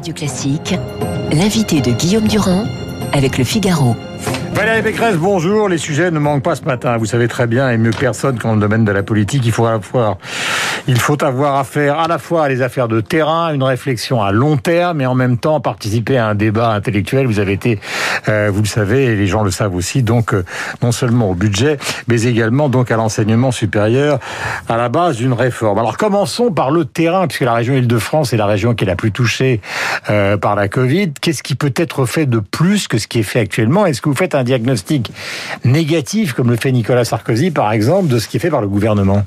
Radio Classique, l'invité de Guillaume Durand avec le Figaro. Valérie Pécresse, bonjour. Les sujets ne manquent pas ce matin. Vous savez très bien, et mieux personne qu'en le domaine de la politique, il faut avoir, il faut avoir affaire à la fois à les affaires de terrain, une réflexion à long terme, et en même temps participer à un débat intellectuel. Vous avez été, euh, vous le savez, et les gens le savent aussi, donc euh, non seulement au budget, mais également donc à l'enseignement supérieur, à la base d'une réforme. Alors commençons par le terrain, puisque la région Île-de-France est la région qui est la plus touchée euh, par la Covid. Qu'est-ce qui peut être fait de plus que ce qui est fait actuellement? Est-ce que vous faites un diagnostic négatif, comme le fait Nicolas Sarkozy, par exemple, de ce qui est fait par le gouvernement?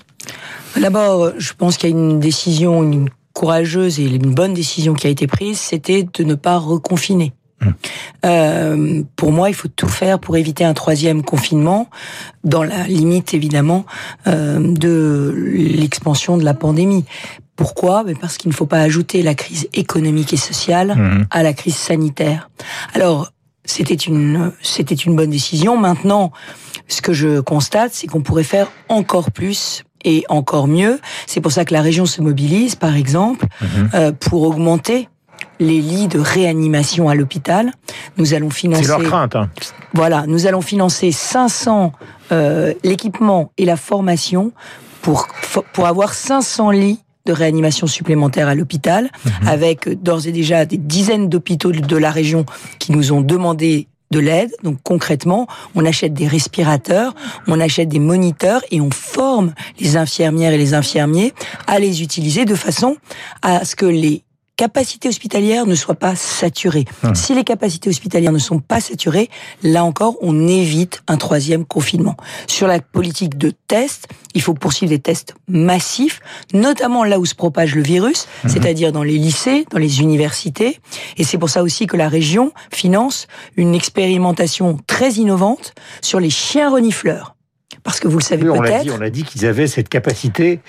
D'abord, je pense qu'il y a une décision une courageuse et une bonne décision qui a été prise, c'était de ne pas reconfiner. Hum. Euh, pour moi, il faut tout faire pour éviter un troisième confinement, dans la limite évidemment euh, de l'expansion de la pandémie. Pourquoi? Parce qu'il ne faut pas ajouter la crise économique et sociale hum. à la crise sanitaire. Alors, c'était une c'était une bonne décision. Maintenant, ce que je constate, c'est qu'on pourrait faire encore plus et encore mieux. C'est pour ça que la région se mobilise, par exemple, mhm. euh, pour augmenter les lits de réanimation à l'hôpital. Nous allons financer. C'est leur crainte. Hein. Voilà, nous allons financer 500 euh, l'équipement et la formation pour pour avoir 500 lits de réanimation supplémentaire à l'hôpital, mhm. avec d'ores et déjà des dizaines d'hôpitaux de la région qui nous ont demandé de l'aide. Donc concrètement, on achète des respirateurs, on achète des moniteurs et on forme les infirmières et les infirmiers à les utiliser de façon à ce que les capacités hospitalières ne soient pas saturées. Hum. Si les capacités hospitalières ne sont pas saturées, là encore, on évite un troisième confinement. Sur la politique de tests, il faut poursuivre des tests massifs, notamment là où se propage le virus, hum. c'est-à-dire dans les lycées, dans les universités. Et c'est pour ça aussi que la région finance une expérimentation très innovante sur les chiens renifleurs. Parce que vous le savez peut-être. On a dit qu'ils avaient cette capacité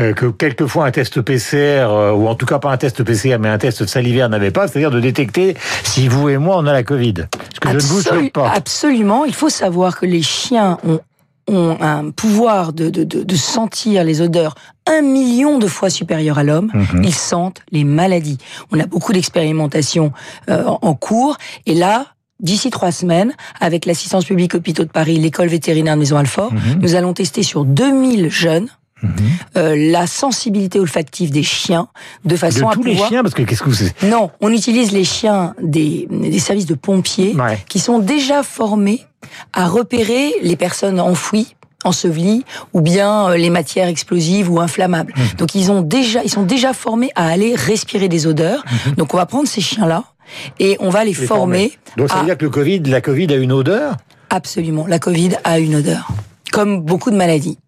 euh, que quelquefois un test PCR, euh, ou en tout cas pas un test PCR, mais un test salivaire n'avait pas, c'est-à-dire de détecter si vous et moi on a la Covid. Ce que je ne vous pas. Absolument. Il faut savoir que les chiens ont ont un pouvoir de, de, de, sentir les odeurs un million de fois supérieur à l'homme. Mhm. Ils sentent les maladies. On a beaucoup d'expérimentations euh, en cours. Et là, d'ici trois semaines, avec l'assistance publique hôpitaux de Paris, l'école vétérinaire de Maison-Alfort, mhm. nous allons tester sur 2000 jeunes mhm. euh, la sensibilité olfactive des chiens de façon de à tous les chiens parce que qu'est-ce que c'est Non, on utilise les chiens des, des services de pompiers qui sont déjà formés à repérer les personnes enfouies ensevelies ou bien euh, les matières explosives ou inflammables. Mhm. Donc ils ont déjà ils sont déjà formés à aller respirer des odeurs. Donc on va prendre ces chiens là et on va les, former. Donc ça veut dire que le Covid, la Covid a une odeur Absolument, la Covid a une odeur, comme beaucoup de maladies.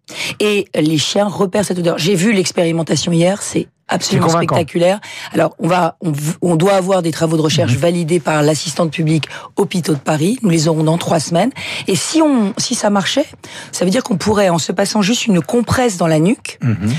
Et les chiens repèrent cette odeur. J'ai vu l'expérimentation hier, c'est absolument spectaculaire. Alors, on va, on, doit avoir des travaux de recherche mhm. validés par l'assistante publique Hôpitaux de Paris. Nous les aurons dans trois semaines. Et si on, si ça marchait, ça veut dire qu'on pourrait, en se passant juste une compresse dans la nuque, mhm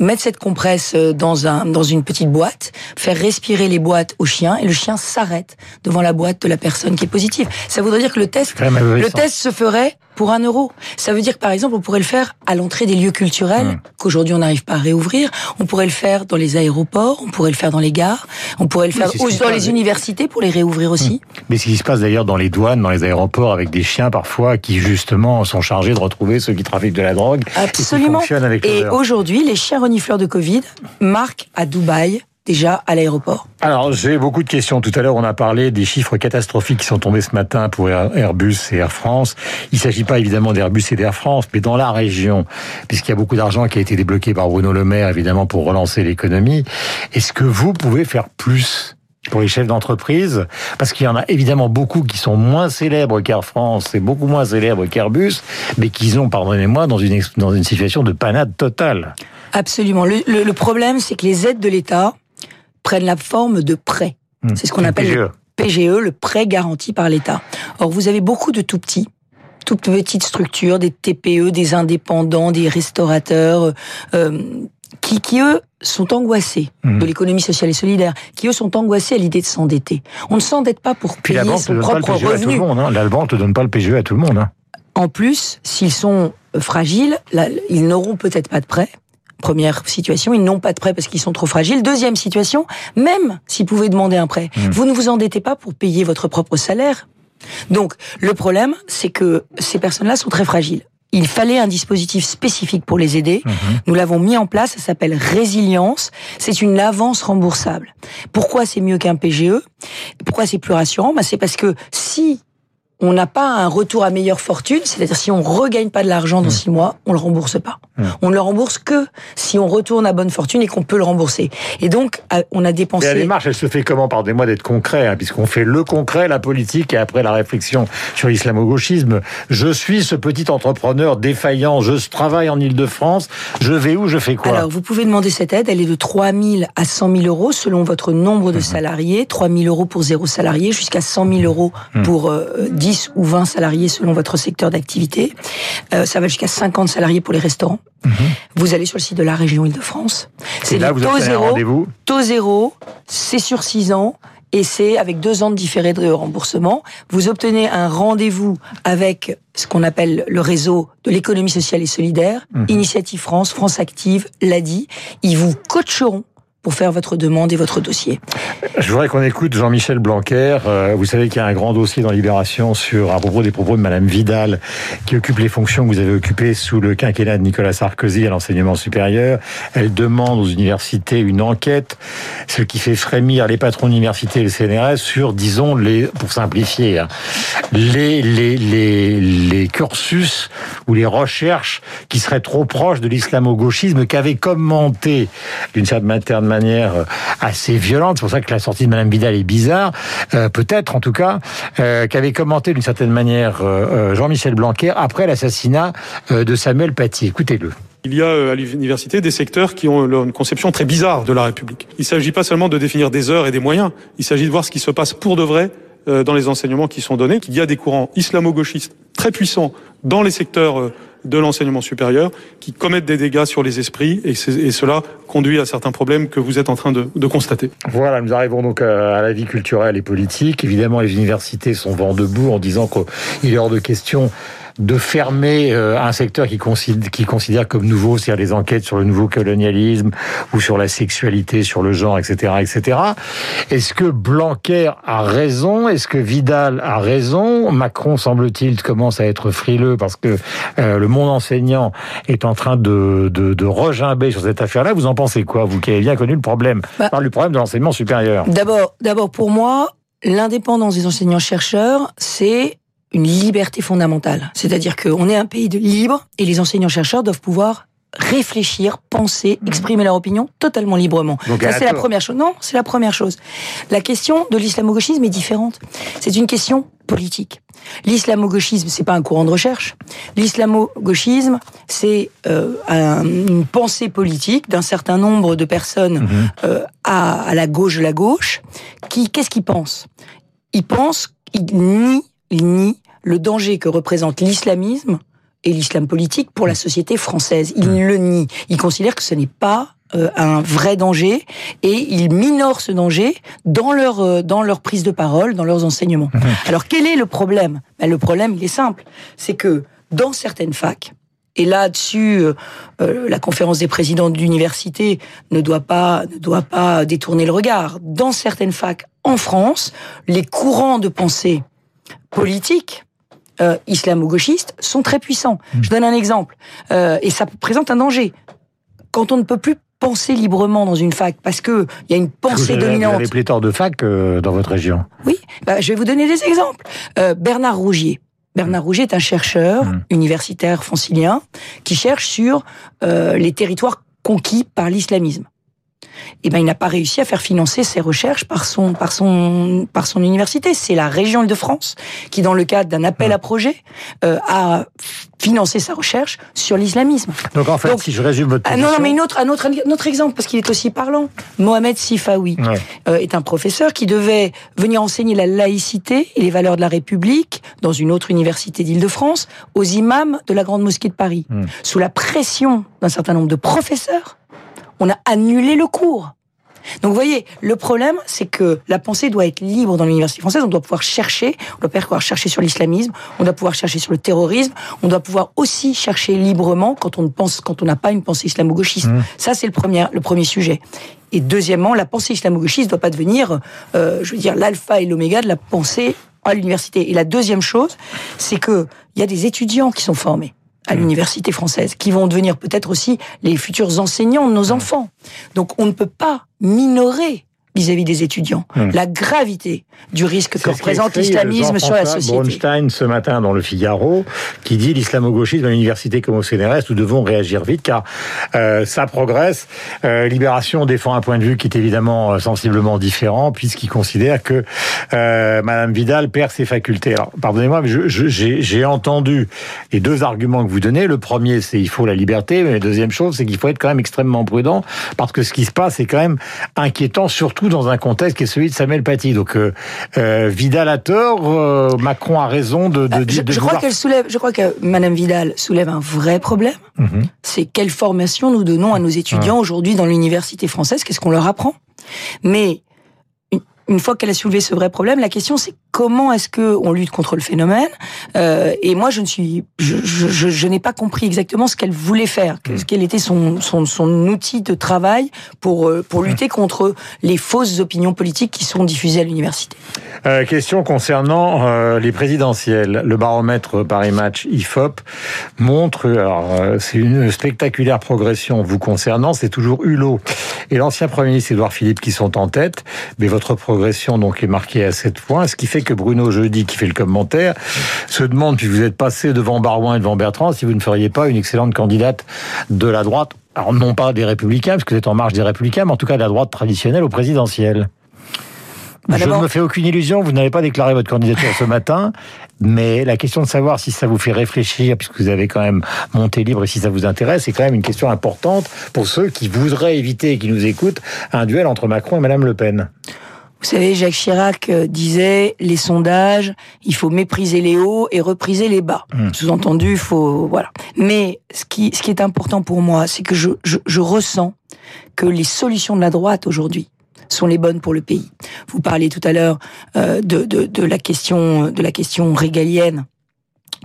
mettre cette compresse euh, dans un dans une petite boîte, faire respirer les boîtes au chien et le chien s'arrête devant la boîte de la personne qui est positive. Ça voudrait dire que le test le test se ferait pour un euro. Ça veut dire que par exemple on pourrait le faire à l'entrée des lieux culturels mmh. qu'aujourd'hui on n'arrive pas à réouvrir. On pourrait le faire dans les aéroports, on pourrait le faire dans les gares, on pourrait le faire dans les universités pour les réouvrir aussi. Mmh. Mais ce qui se passe d'ailleurs dans les douanes, dans les aéroports avec des chiens parfois qui justement sont chargés de retrouver ceux qui trafiquent de la drogue. Absolument. Et, et aujourd'hui les chiens renifleurs de Covid marquent à Dubaï déjà à l'aéroport Alors, j'ai beaucoup de questions. Tout à l'heure, on a parlé des chiffres catastrophiques qui sont tombés ce matin pour Airbus et Air France. Il ne s'agit pas évidemment d'Airbus et d'Air France, mais dans la région, puisqu'il y a beaucoup d'argent qui a été débloqué par Bruno Le Maire, évidemment, pour relancer l'économie. Est-ce que vous pouvez faire plus pour les chefs d'entreprise, parce qu'il y en a évidemment beaucoup qui sont moins célèbres qu'Air France et beaucoup moins célèbres qu'Airbus, mais qui sont, pardonnez-moi, dans une, dans une situation de panade totale. Absolument. le problème, c'est que les aides de l'État, prennent la forme de prêts. Hmm. C'est ce qu'on appelle le PGE, le prêt garanti par l'État. Or, vous avez beaucoup de tout petits toutes petites structures, des TPE, des indépendants, des restaurateurs, euh, qui, qui eux sont angoissés hmm. de l'économie sociale et solidaire, qui eux sont angoissés à l'idée de s'endetter. On ne s'endette pas pour payer son propre revenu. Hein. La banque ne donne pas le PGE à tout le monde. Hein. En plus, s'ils sont fragiles, ils n'auront peut-être pas de prêt Première situation, ils n'ont pas de prêt parce qu'ils sont trop fragiles. Deuxième situation, même s'ils pouvaient demander un prêt, mmh. vous ne vous endettez pas pour payer votre propre salaire. Donc, le problème, c'est que ces personnes-là sont très fragiles. Il fallait un dispositif spécifique pour les aider. Mmh. Nous l'avons mis en place, ça s'appelle résilience. C'est une avance remboursable. Pourquoi c'est mieux qu'un PGE Pourquoi c'est plus rassurant? Ben, C'est parce que si on n'a pas un retour à meilleure fortune, c'est-à-dire si on regagne pas de l'argent dans mmh. six mois, on le rembourse pas. Mmh. On ne le rembourse que si on retourne à bonne fortune et qu'on peut le rembourser. Et donc, euh, on a dépensé. la démarche, elle se fait comment Pardonnez-moi d'être concret, hein, puisqu'on fait le concret, la politique, et après la réflexion sur l'islamo-gauchisme. Je suis ce petit entrepreneur défaillant, je travaille en Ile-de-France, je vais où, je fais quoi Alors, vous pouvez demander cette aide, elle est de 3 000 à 100 000 euros selon votre nombre de mmh. salariés, 3 000 euros pour zéro salarié, jusqu'à 100 000 euros pour euh, 10 ou 20 salariés selon votre secteur d'activité. Euh, ça va jusqu'à 50 salariés pour les restaurants. Mhm. Vous allez sur le site de la région Île-de-France. C'est là, vous taux zéro. Taux zéro, c'est sur 6 ans et c'est avec deux ans de différé de remboursement. Vous obtenez un rendez-vous avec ce qu'on appelle le réseau de l'économie sociale et solidaire, mhm. Initiative France, France Active, l'ADI. Ils vous coacheront pour faire votre demande et votre dossier. Je voudrais qu'on écoute Jean-Michel Blanquer. Euh, vous savez qu'il y a un grand dossier dans Libération sur à propos des propos de Madame Vidal, qui occupe les fonctions que vous avez occupées sous le quinquennat de Nicolas Sarkozy à l'enseignement supérieur. Elle demande aux universités une enquête, ce qui fait frémir les patrons d'université et le CNRS sur, disons, les, pour simplifier, hein, les, les, les, les cursus ou les recherches qui seraient trop proches de l'islamo-gauchisme qu'avait commenté d'une certaine manière euh, assez violente. C'est pour ça que la sortie de Madame Vidal est bizarre, euh, peut-être en tout cas, euh, qu'avait commenté d'une certaine manière Jean-Michel Blanquer après l'assassinat de Samuel Paty. Écoutez-le. Il y a à l'université des secteurs qui ont une conception très bizarre de la République. Il ne s'agit pas seulement de définir des heures et des moyens, il s'agit de voir ce qui se passe pour de vrai dans les enseignements qui sont donnés, qu'il y a des courants islamo-gauchistes très puissants dans les secteurs de l'enseignement supérieur qui commettent des dégâts sur les esprits et, cela conduit à certains problèmes que vous êtes en train de, constater. Voilà, nous arrivons donc à la vie culturelle et politique. Évidemment, les universités sont vent debout en disant qu'il est hors de question de fermer euh, un secteur qui considère, qui considère comme nouveau, c'est-à-dire les enquêtes sur le nouveau colonialisme ou sur la sexualité, sur le genre, etc., etc. Est-ce que Blanquer a raison? Est-ce que Vidal a raison? Macron, semble-t-il, commence à être frileux parce que euh, le monde enseignant est en train de, de, de regimber sur cette affaire-là. Vous en pensez quoi, vous qui avez bien connu le problème? Bah, Par le problème de l'enseignement supérieur. D'abord, d'abord pour moi, l'indépendance des enseignants-chercheurs, c'est une liberté fondamentale. C'est-à-dire qu'on est un pays de libre et les enseignants-chercheurs doivent pouvoir réfléchir, penser, mhm. exprimer leur opinion totalement librement. Ça, c'est la première chose. Non, c'est la première chose. La question de l'islamo-gauchisme est différente. C'est une question politique. L'islamo-gauchisme, c'est pas un courant de recherche. L'islamo-gauchisme, c'est euh, une pensée politique d'un certain nombre de personnes mhm. euh, à, à, la gauche de la gauche. Qui, qu'est-ce qu'ils pensent? Ils pensent, ils nient il nie le danger que représente l'islamisme et l'islam politique pour la société française. Il mmh. le nie. Il considère que ce n'est pas euh, un vrai danger et il minorent ce danger dans leur euh, dans leur prise de parole, dans leurs enseignements. Mmh. Alors quel est le problème? Ben, Le problème, il est simple, c'est que dans certaines facs, et là-dessus, euh, la conférence des présidents d'université ne doit pas ne doit pas détourner le regard. Dans certaines facs en France, les courants de pensée politiques euh, islamo-gauchistes sont très puissants. Hmm. Je donne un exemple, euh, et ça présente un danger. Quand on ne peut plus penser librement dans une fac parce que il y a une pensée dominante. Vous avez pléthore de facs euh, dans votre région. Oui, bah, je vais vous donner des exemples. Euh, Bernard Rougier. Bernard Rougier est un chercheur hmm. universitaire francilien qui cherche sur euh, les territoires conquis par l'islamisme eh ben, il n'a pas réussi à faire financer ses recherches par son, par son, par son université. C'est la région Île-de-France qui, dans le cadre d'un appel à projet, euh, a financé sa recherche sur l'islamisme. Donc en fait, si je résume votre position... Ah, non, non, mais une autre, un autre, un autre exemple, parce qu'il est aussi parlant. Mohamed Sifawi euh, est un professeur qui devait venir enseigner la laïcité et les valeurs de la République dans une autre université d'Île-de-France aux imams de la Grande Mosquée de Paris. Hmm. Sous la pression d'un certain nombre de professeurs, on a annulé le cours. Donc vous voyez, le problème, c'est que la pensée doit être libre dans l'université française. On doit pouvoir chercher, on doit pouvoir chercher sur l'islamisme, on doit pouvoir chercher sur le terrorisme, on doit pouvoir aussi chercher librement quand on ne pense, quand on n'a pas une pensée islamo-gauchiste. Mmh. Ça, c'est le premier, le premier sujet. Et deuxièmement, la pensée islamo-gauchiste ne doit pas devenir, euh, je veux dire, l'alpha et l'oméga de la pensée à l'université. Et la deuxième chose, c'est que il y a des étudiants qui sont formés à mmh. l'université française, qui vont devenir peut-être aussi les futurs enseignants de nos mmh. enfants. Donc on ne peut pas minorer vis-à-vis des étudiants. Hmm. La gravité du risque que représente l'islamisme sur la société. Bronstein ce matin dans le Figaro, qui dit l'islamo-gauchisme à l'université comme au CNRS, nous devons réagir vite car euh, ça progresse. Euh, Libération défend un point de vue qui est évidemment euh, sensiblement différent puisqu'il considère que euh, Madame Vidal perd ses facultés. Alors, pardonnez-moi, mais j'ai entendu les deux arguments que vous donnez. Le premier, c'est il faut la liberté, mais la deuxième chose, c'est qu'il faut être quand même extrêmement prudent parce que ce qui se passe est quand même inquiétant, surtout dans un contexte qui est celui de Samuel Paty. Donc euh, euh Vidal a tort, euh, Macron a raison de, de, je, je crois qu'elle soulève, je crois que Madame Vidal soulève un vrai problème. Mhm. C'est quelle formation nous donnons à nos étudiants aujourd'hui dans l'université française? Qu'est-ce qu'on leur apprend? Mais une fois qu'elle a soulevé ce vrai problème, la question c'est comment est-ce que on lutte contre le phénomène euh, Et moi, je ne suis, je, je, je, n'ai pas compris exactement ce qu'elle voulait faire, mmh. quel était son, son, son, outil de travail pour euh, pour lutter mmh. contre les fausses opinions politiques qui sont diffusées à l'université. Euh, question concernant euh, les présidentielles. Le baromètre Paris Match IFOP montre, alors c'est une spectaculaire progression vous concernant, c'est toujours Hulot et l'ancien Premier ministre Édouard Philippe qui sont en tête, mais votre progression donc est marquée à 7 points, ce qui fait que Bruno Jeudi, qui fait le commentaire, se demande, puis vous êtes passé devant Barouin et devant Bertrand, si vous ne feriez pas une excellente candidate de la droite, alors non pas des Républicains, parce que vous êtes en marge des Républicains, mais en tout cas de la droite traditionnelle au présidentiel. Bah, je ne me fais aucune illusion, vous n'avez pas déclaré votre candidature ce matin, mais la question de savoir si ça vous fait réfléchir, puisque vous avez quand même monté libre et si ça vous intéresse, c'est quand même une question importante pour ceux qui voudraient éviter et qui nous écoutent un duel entre Macron et Madame Le Pen. Vous savez, Jacques Chirac euh, disait les sondages, il faut mépriser les hauts et repriser les bas. Hmm. Sous-entendu, il faut voilà. Mais ce qui ce qui est important pour moi, c'est que je, je, je ressens que les solutions de la droite aujourd'hui sont les bonnes pour le pays. Vous parlez tout à l'heure euh, de, de, de la question de la question régalienne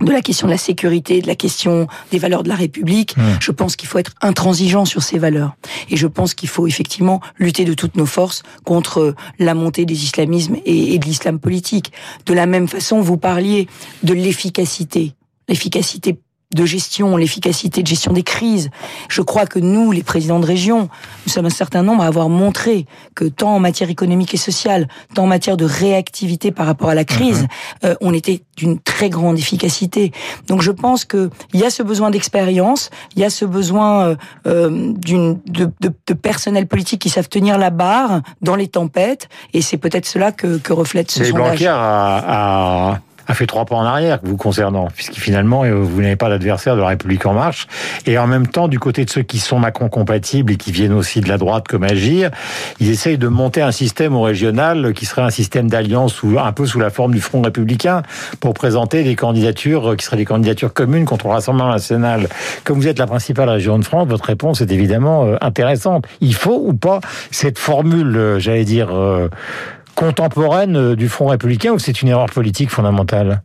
de la question de la sécurité, de la question des valeurs de la République. Mmh. Je pense qu'il faut être intransigeant sur ces valeurs. Et je pense qu'il faut effectivement lutter de toutes nos forces contre la montée des islamismes et, et de l'islam politique. De la même façon, vous parliez de l'efficacité. L'efficacité de gestion, l'efficacité de gestion des crises. Je crois que nous, les présidents de région, nous sommes un certain nombre à avoir montré que tant en matière économique et sociale, tant en matière de réactivité par rapport à la crise, mhm. euh, on était d'une très grande efficacité. Donc je pense que il y a ce besoin d'expérience, il y a ce besoin euh, euh, d'une de, de, de, personnel politique qui savent tenir la barre dans les tempêtes, et c'est peut-être cela que, que reflète ce sondage. à a fait trois pas en arrière vous concernant, puisque finalement euh, vous n'avez pas d'adversaire de la République en marche. Et en même temps, du côté de ceux qui sont Macron compatibles et qui viennent aussi de la droite comme Agir, ils essayent de monter un système au régional qui serait un système d'alliance ou un peu sous la forme du Front républicain pour présenter des candidatures euh, qui seraient des candidatures communes contre le Rassemblement national. Comme vous êtes la principale région de France, votre réponse est évidemment euh, intéressante. Il faut ou pas cette formule, j'allais dire contemporaine euh, du Front républicain ou c'est une erreur politique fondamentale?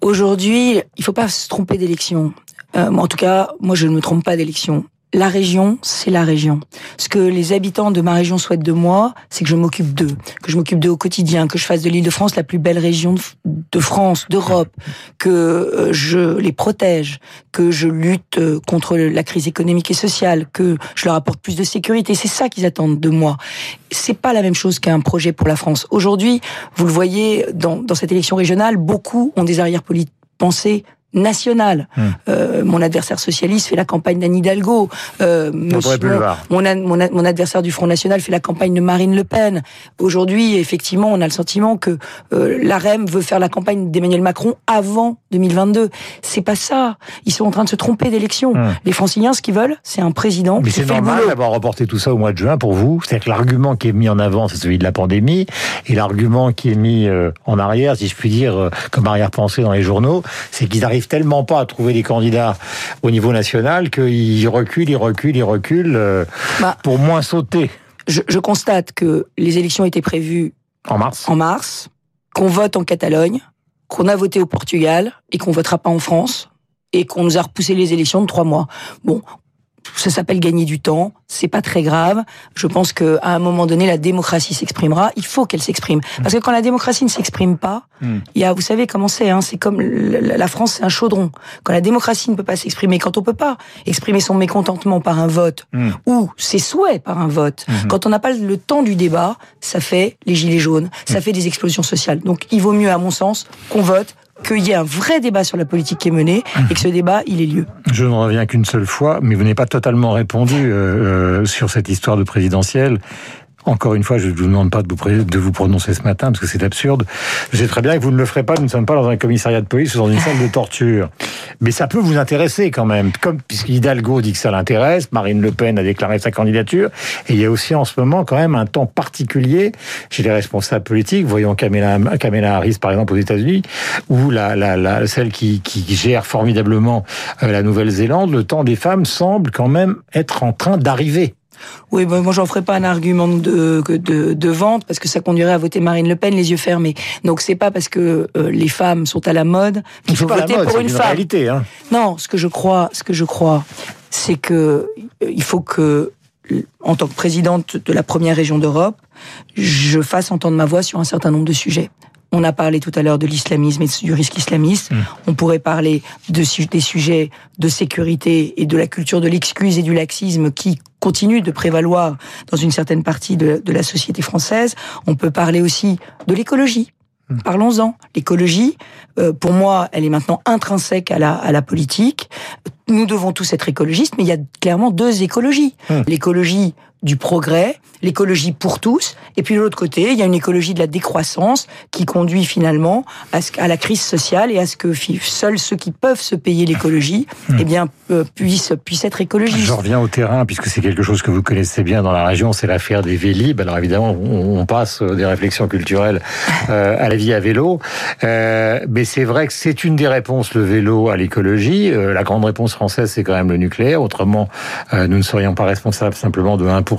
Aujourd'hui, il ne faut pas se tromper d'élection. Euh, en tout cas, moi, je ne me trompe pas d'élection la région, c'est la région. Ce que les habitants de ma région souhaitent de moi, c'est que je m'occupe d'eux, que je m'occupe d'eux au quotidien, que je fasse de l'Île-de-France la plus belle région de France, d'Europe, que euh, je les protège, que je lutte euh, contre la crise économique et sociale, que je leur apporte plus de sécurité. C'est ça qu'ils attendent de moi. C'est pas la même chose qu'un projet pour la France. Aujourd'hui, vous le voyez dans, dans cette élection régionale, beaucoup ont des arrière-pensées nationale. Hmm. Euh, mon adversaire socialiste fait la campagne d'Anne Hidalgo. Euh, mon, mon, adversaire du Front National fait la campagne de Marine Le Pen. Aujourd'hui, effectivement, on a le sentiment que euh, l'AREM veut faire la campagne d'Emmanuel Macron avant 2022. C'est pas ça. Ils sont en train de se tromper d'élection. Hmm. Les franciliens, ce qu'ils veulent, c'est un président Mais c'est normal d'avoir reporté tout ça au mois de juin pour vous. C'est-à-dire que l'argument qui est mis en avant, c'est celui de la pandémie. Et l'argument qui est mis euh, en arrière, si je puis dire, euh, comme arrière-pensée dans les journaux, c'est qu'ils arrivent n'arrive tellement pas à trouver des candidats au niveau national qu'il recule, il recule, il recule euh, bah, pour moins sauter. Je, je, constate que les élections étaient prévues en mars, en mars qu'on vote en Catalogne, qu'on a voté au Portugal et qu'on votera pas en France et qu'on nous a repoussé les élections de trois mois. Bon, ça s'appelle gagner du temps, c'est pas très grave. Je pense que à un moment donné, la démocratie s'exprimera. Il faut qu'elle s'exprime, parce que quand la démocratie ne s'exprime pas, hmm. il y a, vous savez comment c'est, hein, c'est comme la France, c'est un chaudron. Quand la démocratie ne peut pas s'exprimer, quand on peut pas exprimer son mécontentement par un vote hmm. ou ses souhaits par un vote, hmm. quand on n'a pas le temps du débat, ça fait les gilets jaunes, ça fait des explosions sociales. Donc, il vaut mieux, à mon sens, qu'on vote qu'il y ait un vrai débat sur la politique qui est menée et que ce débat, il ait lieu. Je ne reviens qu'une seule fois, mais vous n'avez pas totalement répondu euh, euh, sur cette histoire de présidentielle. Encore une fois, je ne vous demande pas de vous, prononcer ce matin parce que c'est absurde. Je sais très bien que vous ne le ferez pas. Nous ne sommes pas dans un commissariat de police ou dans une salle de torture. Mais ça peut vous intéresser quand même. Comme puisqu'Hidalgo dit que ça l'intéresse, Marine Le Pen a déclaré sa candidature. Et il y a aussi en ce moment quand même un temps particulier chez les responsables politiques. Voyons Kamala Harris par exemple aux États-Unis ou la, la, la, celle qui, qui gère formidablement euh, la Nouvelle-Zélande. Le temps des femmes semble quand même être en train d'arriver. Oui, bon, moi j'en ferai pas un argument de, de, de, vente parce que ça conduirait à voter Marine Le Pen les yeux fermés. Donc c'est pas parce que euh, les femmes sont à la mode qu'il faut voter pour une, femme. Réalité, hein. Non, ce que je crois, ce que je crois, c'est que euh, il faut que en tant que présidente de la première région d'Europe, je fasse entendre ma voix sur un certain nombre de sujets. On a parlé tout à l'heure de l'islamisme et du risque islamiste. Mmh. On pourrait parler de, des sujets de sécurité et de la culture de l'excuse et du laxisme qui continue de prévaloir dans une certaine partie de, de la société française. On peut parler aussi de l'écologie. Mmh. Parlons-en. L'écologie, euh, pour moi, elle est maintenant intrinsèque à la, à la politique. Nous devons tous être écologistes, mais il y a clairement deux écologies. Mmh. L'écologie du progrès, l'écologie pour tous, et puis de l'autre côté, il y a une écologie de la décroissance qui conduit finalement à, ce, à la crise sociale et à ce que seuls ceux qui peuvent se payer l'écologie, hmm. eh bien, euh, puissent, puissent être écologistes. Je reviens au terrain, puisque c'est quelque chose que vous connaissez bien dans la région, c'est l'affaire des Vélib. Alors évidemment, on, passe des réflexions culturelles euh, à la vie à vélo, euh, mais c'est vrai que c'est une des réponses, le vélo, à l'écologie. Euh, la grande réponse française, c'est quand même le nucléaire. Autrement, euh, nous ne serions pas responsables simplement de 1%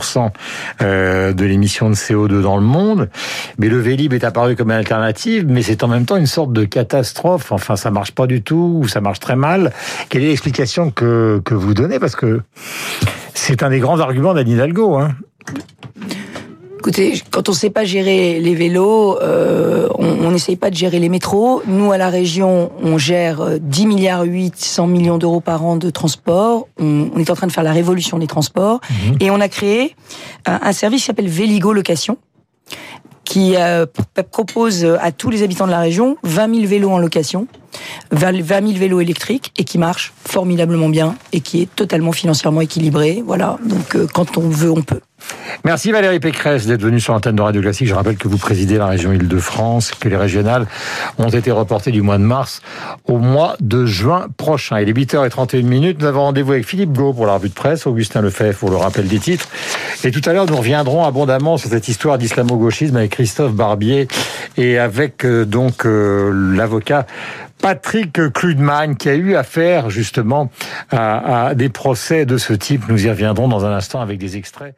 euh, de l'émission de CO2 dans le monde. Mais le Vélib est apparu comme une alternative, mais c'est en même temps une sorte de catastrophe. Enfin, ça marche pas du tout, ou ça marche très mal. Quelle est l'explication que, que vous donnez? Parce que c'est un des grands arguments d'Anne Hidalgo. Hein. Écoutez, quand on ne sait pas gérer les vélos, euh, on n'essaye pas de gérer les métros. Nous, à la région, on gère 10 euh, milliards 800 millions d'euros par an de transport. On, est en train de faire la révolution des transports. Mhm. Et on a créé un, un service qui s'appelle Véligo Location qui euh, propose à tous les habitants de la région 20 000 vélos en location, 20 000 vélos électriques et qui marche formidablement bien et qui est totalement financièrement équilibré. Voilà, donc euh, quand on veut, on peut. Merci Valérie Pécresse d'être venue sur l'antenne de Radio Classique. Je rappelle que vous présidez la région Île-de-France, que les régionales ont été reportées du mois de mars au mois de juin prochain. Il est 8h31 minutes. Nous avons rendez-vous avec Philippe Gau pour la revue de presse, Augustin Lefebvre pour le rappel des titres. Et tout à l'heure, nous reviendrons abondamment sur cette histoire d'islamo-gauchisme avec Christophe Barbier et avec euh, donc euh, l'avocat Patrick Kludman qui a eu affaire justement à, à des procès de ce type. Nous y reviendrons dans un instant avec des extraits.